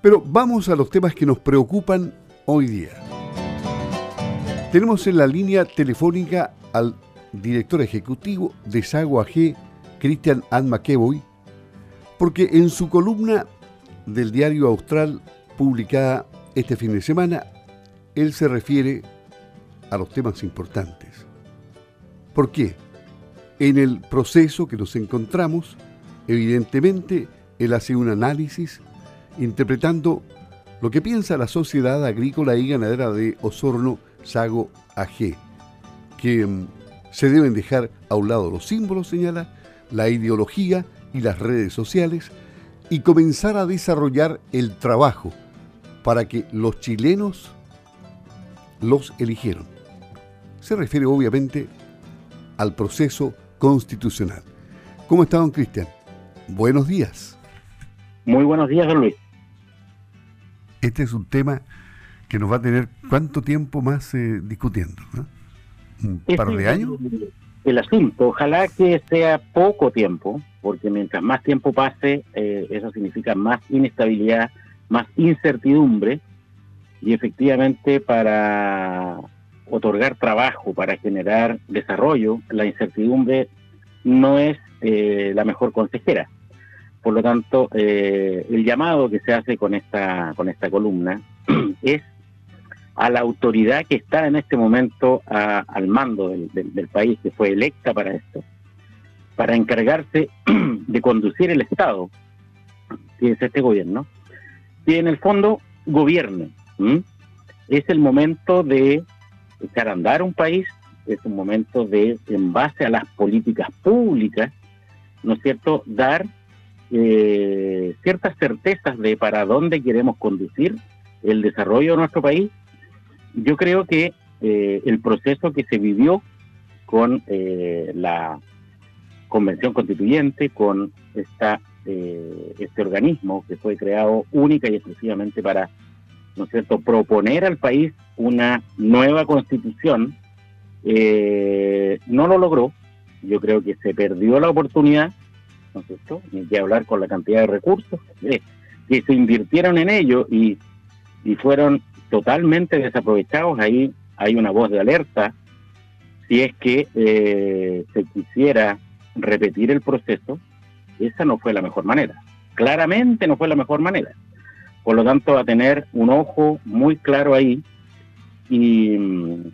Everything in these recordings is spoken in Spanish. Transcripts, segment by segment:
Pero vamos a los temas que nos preocupan hoy día. Tenemos en la línea telefónica al director ejecutivo de Sago AG, Christian Ann McEvoy, porque en su columna del diario Austral, publicada este fin de semana, él se refiere a los temas importantes. ¿Por qué? En el proceso que nos encontramos, evidentemente, él hace un análisis interpretando lo que piensa la Sociedad Agrícola y Ganadera de Osorno Sago AG, que mm, se deben dejar a un lado los símbolos, señala, la ideología y las redes sociales, y comenzar a desarrollar el trabajo para que los chilenos los eligieron. Se refiere obviamente al proceso constitucional. ¿Cómo está, don Cristian? Buenos días. Muy buenos días, don Luis. Este es un tema que nos va a tener cuánto tiempo más eh, discutiendo, ¿Un este par de años? El, asunto, ojalá que sea poco tiempo, porque mientras más tiempo pase, eh, eso significa más inestabilidad, más incertidumbre, y efectivamente para otorgar trabajo, para generar desarrollo, la incertidumbre no es eh, la mejor consejera. Por lo tanto, eh, el llamado que se hace con esta, con esta columna es a la autoridad que está en este momento al mando del, país, que fue electa para esto, para encargarse de conducir el Estado, que es este gobierno, que en el fondo gobierne. Es el momento de echar a un país, es un momento de, en base a las políticas públicas, ¿no es cierto?, dar eh, ciertas certezas de para dónde queremos conducir el desarrollo de nuestro país. Yo creo que eh, el proceso que se vivió con eh, la convención constituyente, con esta, este organismo que fue creado única y exclusivamente para ¿no es cierto?, proponer al país una nueva constitución, no lo logró. Yo creo que se perdió la oportunidad ¿no es que hablar con la cantidad de recursos que se invirtieron en ello y, y fueron totalmente desaprovechados. Ahí hay una voz de alerta. Si es que eh, se quisiera repetir el proceso, esa no fue la mejor manera. Claramente no fue la mejor manera. Por lo tanto, a tener un ojo muy claro ahí y mm,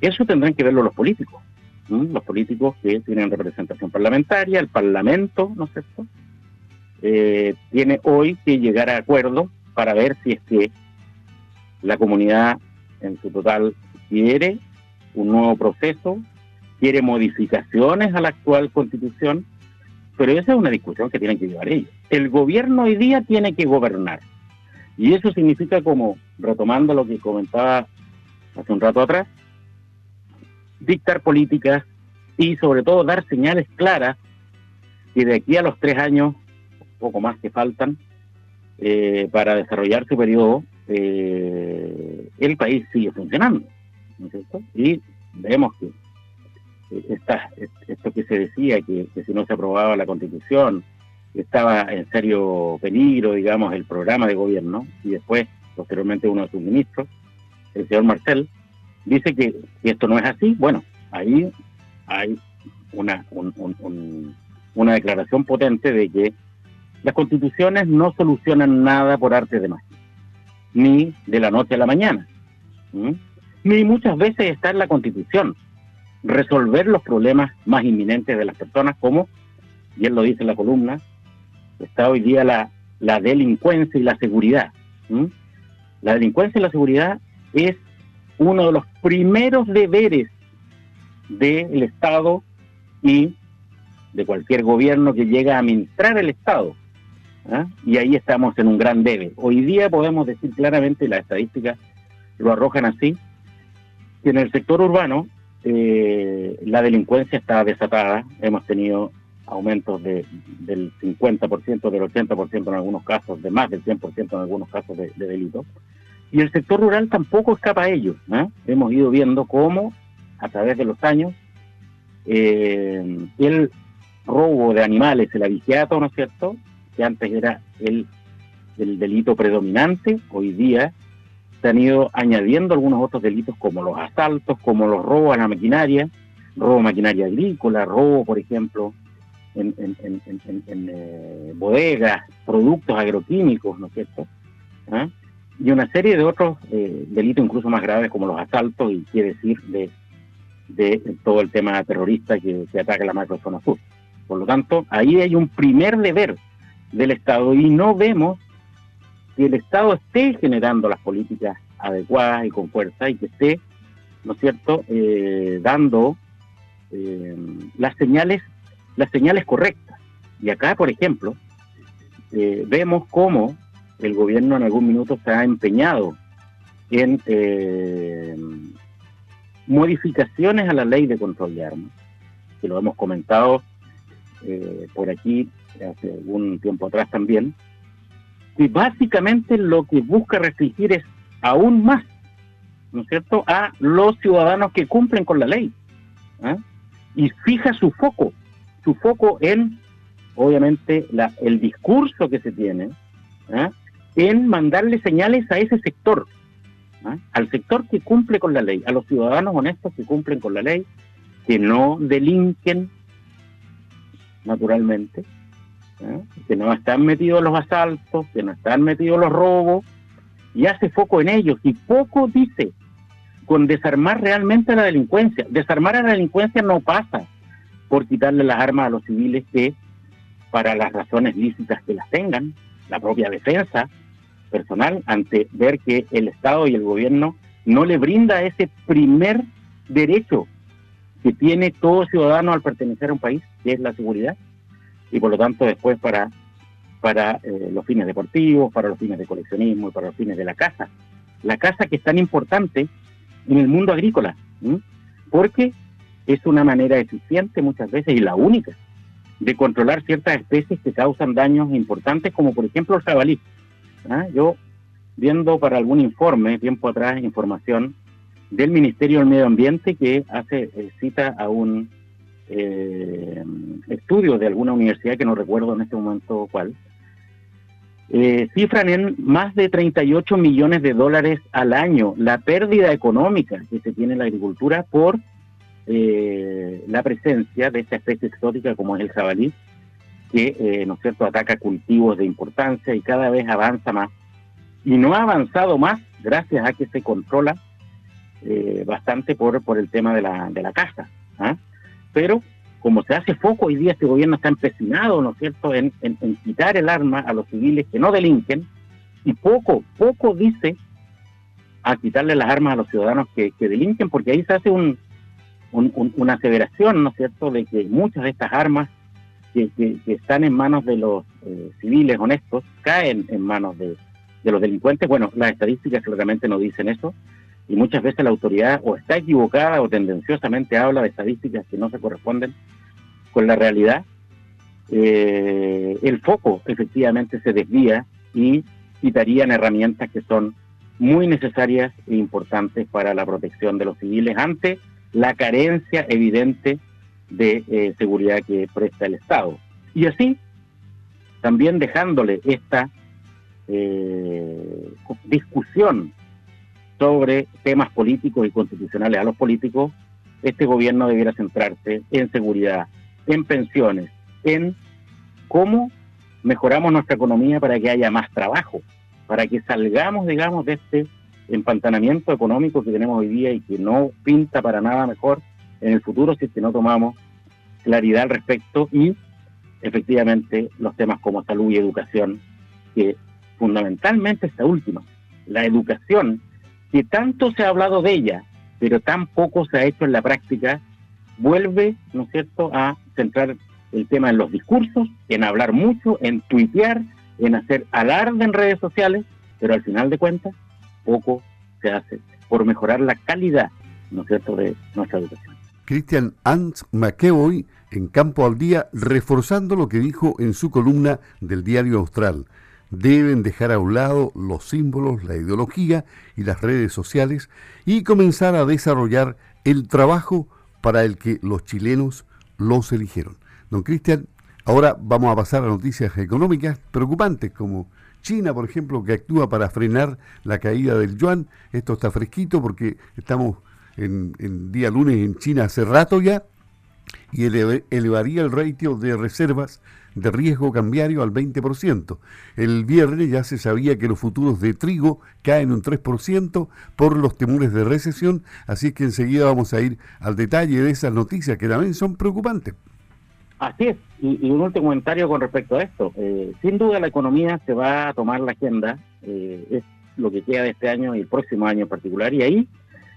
eso tendrán que verlo los políticos los políticos que tienen representación parlamentaria, el Parlamento, ¿no es cierto? Eh, tiene hoy que llegar a acuerdo para ver si es que la comunidad en su total quiere un nuevo proceso, quiere modificaciones a la actual constitución, pero esa es una discusión que tienen que llevar ellos. El gobierno hoy día tiene que gobernar. Y eso significa como, retomando lo que comentaba hace un rato atrás, dictar políticas y sobre todo dar señales claras que de aquí a los tres años, poco más que faltan, eh, para desarrollar su periodo, eh, el país sigue funcionando. Y vemos que esta, esto que se decía, que, si no se aprobaba la constitución, estaba en serio peligro, digamos, el programa de gobierno, y después, posteriormente, uno de sus ministros, el señor Marcel, dice que, esto no es así, bueno, ahí hay una, una declaración potente de que las constituciones no solucionan nada por arte de magia, ni de la noche a la mañana, ni muchas veces está en la constitución resolver los problemas más inminentes de las personas, como, y él lo dice en la columna, está hoy día la, la delincuencia y la seguridad. La delincuencia y la seguridad es uno de los primeros deberes del Estado y de cualquier gobierno que llega a administrar el Estado. ¿ah? Y ahí estamos en un gran debe. Hoy día podemos decir claramente, las estadísticas lo arrojan así, que en el sector urbano eh, la delincuencia está desatada. Hemos tenido aumentos de, del 50%, del 80% en algunos casos, de más del 100% en algunos casos de, de delitos. Y el sector rural tampoco escapa a ello. ¿eh? Hemos ido viendo cómo, a través de los años, eh, el robo de animales, el avigiato, ¿no es cierto?, que antes era el el delito predominante, hoy día se han ido añadiendo algunos otros delitos como los asaltos, como los robos a la maquinaria, robo a maquinaria agrícola, robo, por ejemplo, en, eh, bodegas, productos agroquímicos, ¿no es cierto? ¿Ah? Y una serie de otros eh, delitos incluso más graves como los asaltos y quiere decir de, todo el tema terrorista que, que ataca la macrozona sur. Por lo tanto, ahí hay un primer deber del Estado y no vemos que el Estado esté generando las políticas adecuadas y con fuerza y que esté, ¿no es cierto?, eh, dando eh, las señales las señales correctas. Y acá, por ejemplo, eh, vemos cómo el gobierno en algún minuto se ha empeñado en modificaciones a la ley de control de armas, que lo hemos comentado por aquí hace algún tiempo atrás también, y básicamente lo que busca restringir es aún más, ¿no es cierto?, a los ciudadanos que cumplen con la ley. ¿ah? Y fija su foco, su foco en, obviamente, la, el discurso que se tiene, ¿ah? En mandarle señales a ese sector, al sector que cumple con la ley, a los ciudadanos honestos que cumplen con la ley, que no delinquen naturalmente, que no están metidos los asaltos, que no están metidos los robos, y hace foco en ellos, y poco dice con desarmar realmente a la delincuencia. Desarmar a la delincuencia no pasa por quitarle las armas a los civiles que, para las razones lícitas que las tengan, la propia defensa personal, ante ver que el Estado y el gobierno no le brinda ese primer derecho que tiene todo ciudadano al pertenecer a un país, que es la seguridad, y por lo tanto después para, para eh, los fines deportivos, para los fines de coleccionismo y para los fines de la casa. La casa que es tan importante en el mundo agrícola, porque es una manera eficiente muchas veces y la única de controlar ciertas especies que causan daños importantes, como por ejemplo el jabalí. ¿Ah? Yo, viendo para algún informe, tiempo atrás, información del Ministerio del Medio Ambiente que hace eh, cita a un eh, estudios de alguna universidad que no recuerdo en este momento cuál, eh, cifran en más de 38 millones de dólares al año la pérdida económica que se tiene en la agricultura por eh, la presencia de esta especie exótica como es el jabalí, que, eh, ¿no es cierto?, ataca cultivos de importancia y cada vez avanza más. Y no ha avanzado más gracias a que se controla bastante por, por el tema de la, de la caza. ¿ah? pero como se hace foco hoy día, este gobierno está empecinado, ¿no es cierto?, en, quitar el arma a los civiles que no delinquen, y poco, poco dice a quitarle las armas a los ciudadanos que, delinquen, porque ahí se hace una aseveración, ¿no es cierto?, de que muchas de estas armas que, están en manos de los eh, civiles honestos caen en manos de, de los delincuentes. Bueno, las estadísticas claramente no dicen eso, y muchas veces la autoridad o está equivocada o tendenciosamente habla de estadísticas que no se corresponden con la realidad, eh, el foco efectivamente se desvía y quitarían herramientas que son muy necesarias e importantes para la protección de los civiles ante la carencia evidente de eh, seguridad que presta el Estado. Y así, también dejándole esta eh, discusión sobre temas políticos y constitucionales a los políticos, este gobierno debiera centrarse en seguridad, en pensiones, en cómo mejoramos nuestra economía para que haya más trabajo, para que salgamos, digamos, de este empantanamiento económico que tenemos hoy día y que no pinta para nada mejor en el futuro si es que no tomamos claridad al respecto y efectivamente los temas como salud y educación, que fundamentalmente esta última, la educación que tanto se ha hablado de ella, pero tan poco se ha hecho en la práctica, vuelve, ¿no es cierto?, a centrar el tema en los discursos, en hablar mucho, en tuitear, en hacer alarde en redes sociales, pero al final de cuentas, poco se hace por mejorar la calidad, ¿no es cierto?, de nuestra educación. Cristian Ant McEvoy en Campo al Día, reforzando lo que dijo en su columna del Diario Austral deben dejar a un lado los símbolos, la ideología y las redes sociales y comenzar a desarrollar el trabajo para el que los chilenos los eligieron. Don Cristian, ahora vamos a pasar a noticias económicas preocupantes como China, por ejemplo, que actúa para frenar la caída del yuan. Esto está fresquito porque estamos en, día lunes en China hace rato ya y elevaría el ratio de reservas de riesgo cambiario al 20%. El viernes ya se sabía que los futuros de trigo caen un 3% por los temores de recesión, así que enseguida vamos a ir al detalle de esas noticias que también son preocupantes. Así es, y, un último comentario con respecto a esto. Eh, sin duda la economía se va a tomar la agenda, eh, es lo que queda de este año y el próximo año en particular, y ahí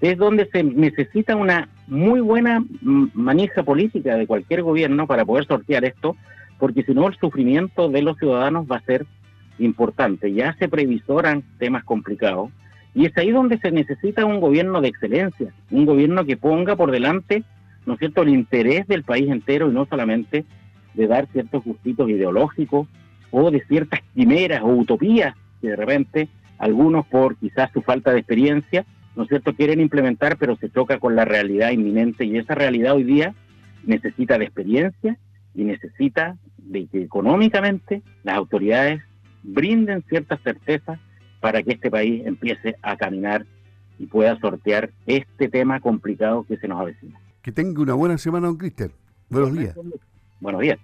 es donde se necesita una muy buena maneja política de cualquier gobierno para poder sortear esto, porque si no el sufrimiento de los ciudadanos va a ser importante. Ya se previsoran temas complicados y es ahí donde se necesita un gobierno de excelencia, un gobierno que ponga por delante, ¿no es cierto?, el interés del país entero y no solamente de dar ciertos gustitos ideológicos o de ciertas quimeras o utopías que de repente algunos por quizás su falta de experiencia ¿no es cierto?, quieren implementar, pero se choca con la realidad inminente y esa realidad hoy día necesita de experiencia y necesita de que económicamente las autoridades brinden ciertas certezas para que este país empiece a caminar y pueda sortear este tema complicado que se nos avecina. Que tenga una buena semana, don Cristian. Buenos días. Buenos días.